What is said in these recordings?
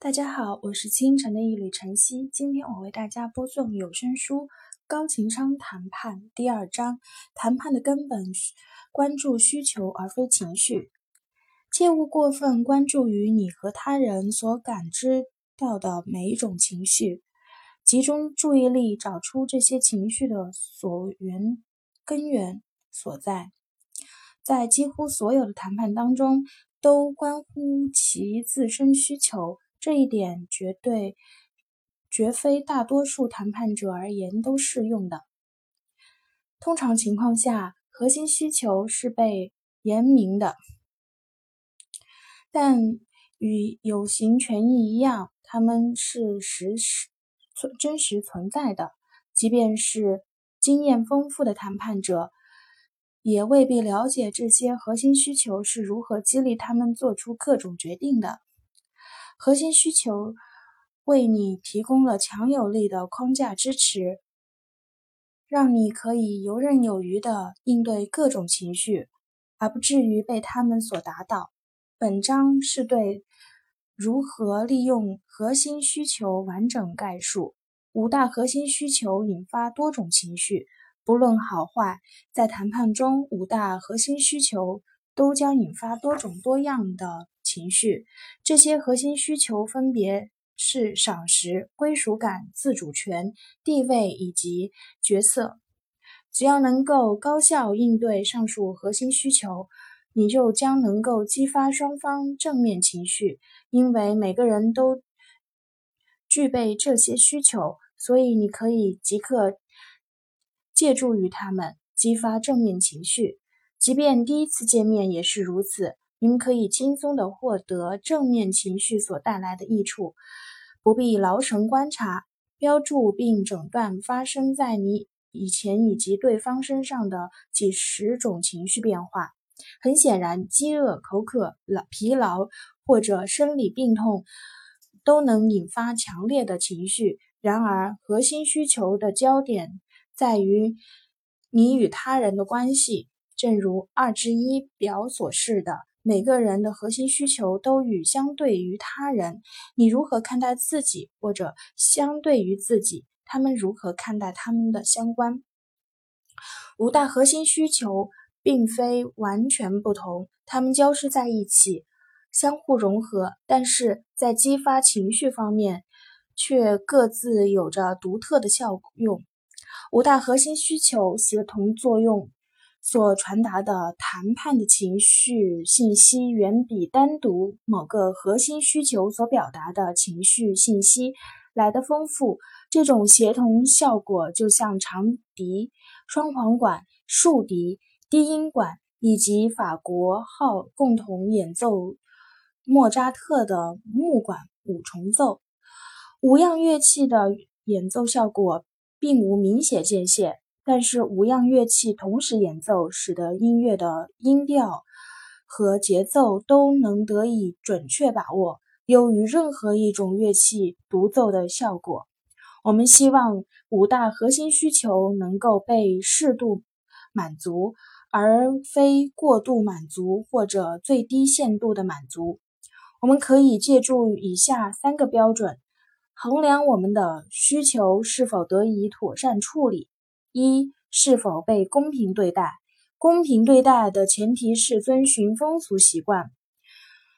大家好，我是清晨的一缕晨曦。今天我为大家播送有声书《高情商谈判》第二章：谈判的根本，关注需求而非情绪。切勿过分关注于你和他人所感知到的每一种情绪，集中注意力找出这些情绪的所源根源所在。在几乎所有的谈判当中，都关乎其自身需求。这一点绝对绝非大多数谈判者而言都适用的。通常情况下，核心需求是被言明的，但与有形权益一样，他们是实实存真实存在的。即便是经验丰富的谈判者，也未必了解这些核心需求是如何激励他们做出各种决定的。核心需求为你提供了强有力的框架支持，让你可以游刃有余地应对各种情绪，而不至于被他们所打倒。本章是对如何利用核心需求完整概述。五大核心需求引发多种情绪，不论好坏，在谈判中，五大核心需求都将引发多种多样的。情绪，这些核心需求分别是赏识、归属感、自主权、地位以及角色。只要能够高效应对上述核心需求，你就将能够激发双方正面情绪。因为每个人都具备这些需求，所以你可以即刻借助于他们激发正面情绪。即便第一次见面也是如此。你们可以轻松地获得正面情绪所带来的益处，不必劳神观察、标注并诊断发生在你以前以及对方身上的几十种情绪变化。很显然，饥饿、口渴、劳疲劳或者生理病痛都能引发强烈的情绪。然而，核心需求的焦点在于你与他人的关系，正如二之一表所示的。每个人的核心需求都与相对于他人，你如何看待自己，或者相对于自己，他们如何看待他们的相关。五大核心需求并非完全不同，它们交织在一起，相互融合，但是在激发情绪方面却各自有着独特的效用。五大核心需求协同作用。所传达的谈判的情绪信息远比单独某个核心需求所表达的情绪信息来的丰富。这种协同效果就像长笛、双簧管、竖笛、低音管以及法国号共同演奏莫扎特的木管五重奏。五样乐器的演奏效果并无明显界限。但是五样乐器同时演奏，使得音乐的音调和节奏都能得以准确把握，优于任何一种乐器独奏的效果。我们希望五大核心需求能够被适度满足，而非过度满足或者最低限度的满足。我们可以借助以下三个标准衡量我们的需求是否得以妥善处理。一是否被公平对待？公平对待的前提是遵循风俗习惯、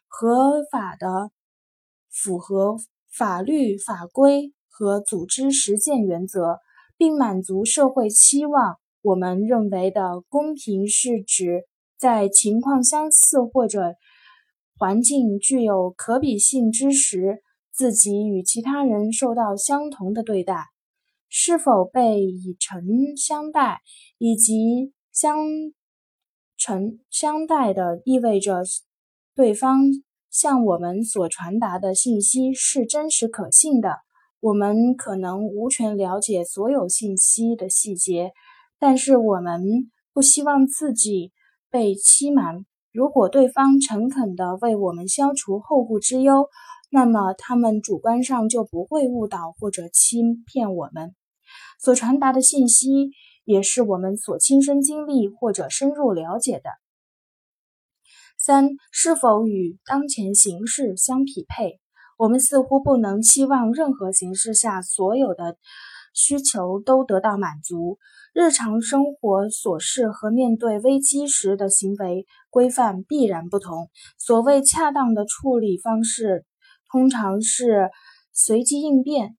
合法的、符合法律法规和组织实践原则，并满足社会期望。我们认为的公平是指在情况相似或者环境具有可比性之时，自己与其他人受到相同的对待。是否被以诚相待，以及相诚相待的意味着对方向我们所传达的信息是真实可信的。我们可能无权了解所有信息的细节，但是我们不希望自己被欺瞒。如果对方诚恳地为我们消除后顾之忧，那么他们主观上就不会误导或者欺骗我们。所传达的信息也是我们所亲身经历或者深入了解的。三、是否与当前形势相匹配？我们似乎不能期望任何形式下所有的需求都得到满足。日常生活琐事和面对危机时的行为规范必然不同。所谓恰当的处理方式，通常是随机应变。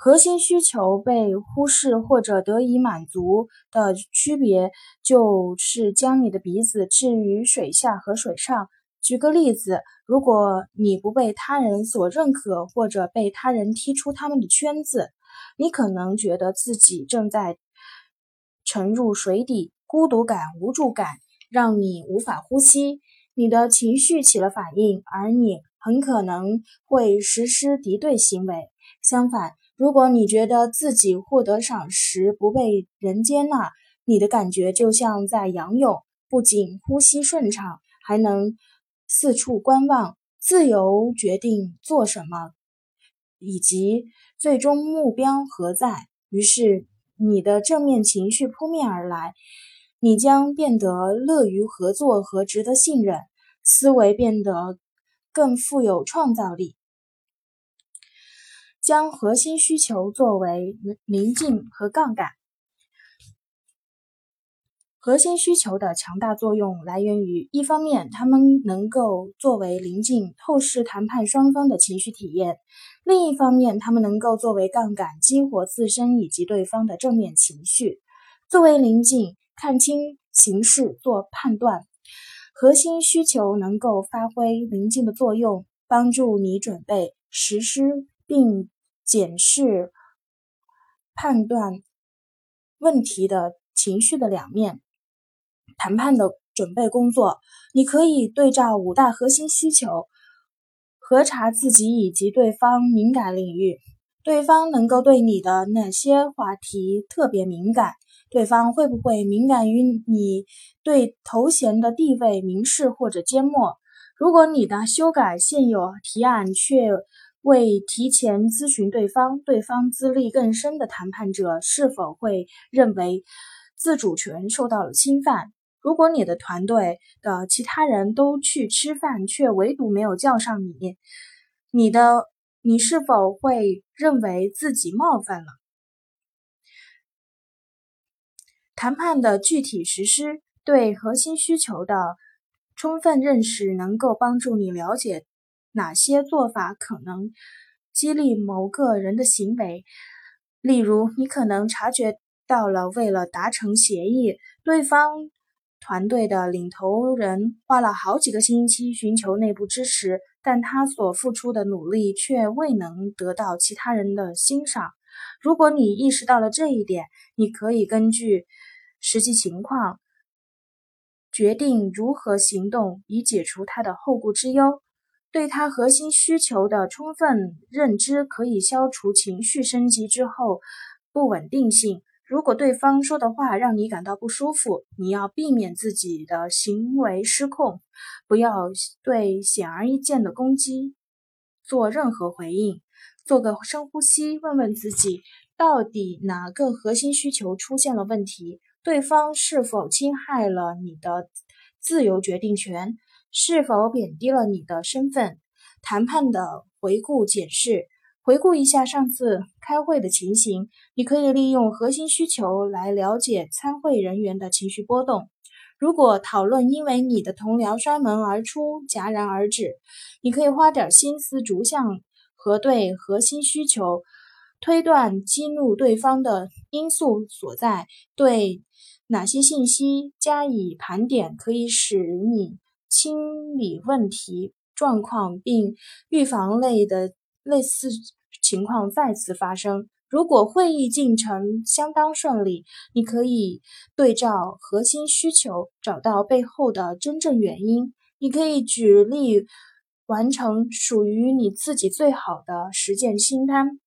核心需求被忽视或者得以满足的区别，就是将你的鼻子置于水下和水上。举个例子，如果你不被他人所认可，或者被他人踢出他们的圈子，你可能觉得自己正在沉入水底，孤独感、无助感让你无法呼吸，你的情绪起了反应，而你很可能会实施敌对行为。相反，如果你觉得自己获得赏识，不被人接纳，你的感觉就像在仰泳，不仅呼吸顺畅，还能四处观望，自由决定做什么，以及最终目标何在。于是，你的正面情绪扑面而来，你将变得乐于合作和值得信任，思维变得更富有创造力。将核心需求作为临近和杠杆。核心需求的强大作用来源于，一方面，他们能够作为临近透视谈判双方的情绪体验；另一方面，他们能够作为杠杆激活自身以及对方的正面情绪。作为临近，看清形势做判断。核心需求能够发挥临近的作用，帮助你准备、实施并。检视、判断问题的情绪的两面。谈判的准备工作，你可以对照五大核心需求，核查自己以及对方敏感领域。对方能够对你的哪些话题特别敏感？对方会不会敏感于你对头衔的地位明示或者缄默？如果你的修改现有提案却为提前咨询对方，对方资历更深的谈判者是否会认为自主权受到了侵犯？如果你的团队的其他人都去吃饭，却唯独没有叫上你，你的你是否会认为自己冒犯了？谈判的具体实施对核心需求的充分认识，能够帮助你了解。哪些做法可能激励某个人的行为？例如，你可能察觉到了，为了达成协议，对方团队的领头人花了好几个星期寻求内部支持，但他所付出的努力却未能得到其他人的欣赏。如果你意识到了这一点，你可以根据实际情况决定如何行动，以解除他的后顾之忧。对他核心需求的充分认知，可以消除情绪升级之后不稳定性。如果对方说的话让你感到不舒服，你要避免自己的行为失控，不要对显而易见的攻击做任何回应。做个深呼吸，问问自己，到底哪个核心需求出现了问题？对方是否侵害了你的自由决定权？是否贬低了你的身份？谈判的回顾检视，回顾一下上次开会的情形。你可以利用核心需求来了解参会人员的情绪波动。如果讨论因为你的同僚摔门而出戛然而止，你可以花点心思逐项核对核心需求，推断激怒对方的因素所在，对哪些信息加以盘点，可以使你。清理问题状况，并预防类的类似情况再次发生。如果会议进程相当顺利，你可以对照核心需求，找到背后的真正原因。你可以举例完成属于你自己最好的实践清单，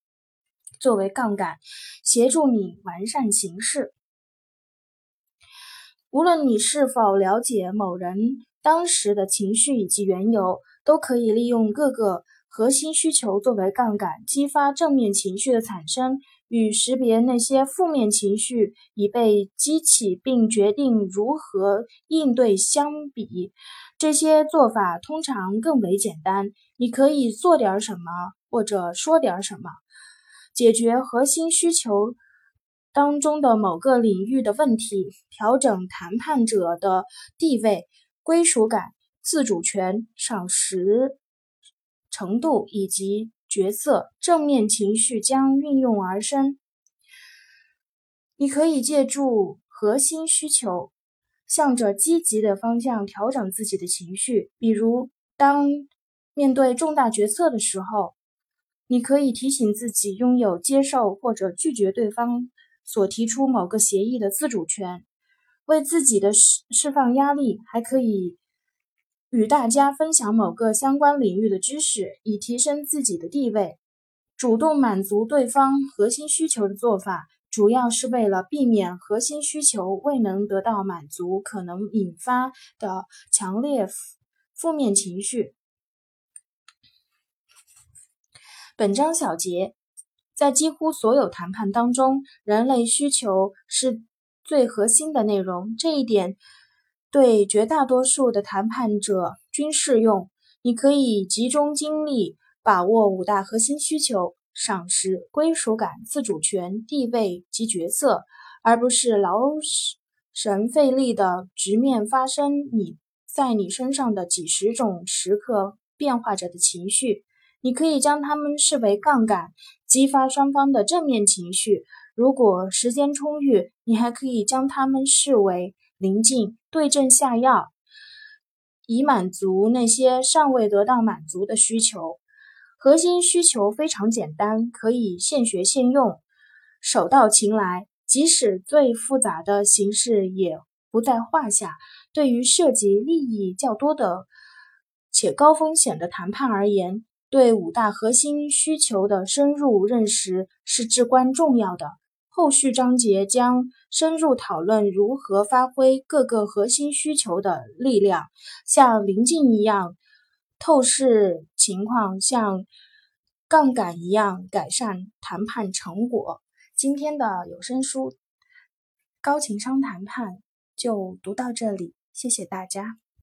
作为杠杆，协助你完善形式。无论你是否了解某人。当时的情绪以及缘由，都可以利用各个核心需求作为杠杆，激发正面情绪的产生，与识别那些负面情绪已被激起并决定如何应对相比。这些做法通常更为简单，你可以做点什么或者说点什么，解决核心需求当中的某个领域的问题，调整谈判者的地位、归属感、自主权、赏识程度以及角色。正面情绪将运用而生。你可以借助核心需求。向着积极的方向调整自己的情绪，比如当面对重大决策的时候，你可以提醒自己拥有接受或者拒绝对方所提出某个协议的自主权，为自己的释释放压力，还可以与大家分享某个相关领域的知识，以提升自己的地位。主动满足对方核心需求的做法。主要是为了避免核心需求未能得到满足可能引发的强烈负面情绪。本章小结，在几乎所有谈判当中，人类需求是最核心的内容。这一点对绝大多数的谈判者均适用。你可以集中精力把握五大核心需求。赏识、归属感、自主权、地位及角色，而不是劳神费力的直面发生你在你身上的几十种时刻变化着的情绪。你可以将它们视为杠杆，激发双方的正面情绪。如果时间充裕，你还可以将它们视为临近，对症下药，以满足那些尚未得到满足的需求。核心需求非常简单，可以现学现用，手到擒来。即使最复杂的形式也不在话下。对于涉及利益较多的且高风险的谈判而言，对五大核心需求的深入认识是至关重要的。后续章节将深入讨论如何发挥各个核心需求的力量，像临近一样。透视情况像杠杆一样改善谈判成果。今天的有声书《高情商谈判》就读到这里，谢谢大家。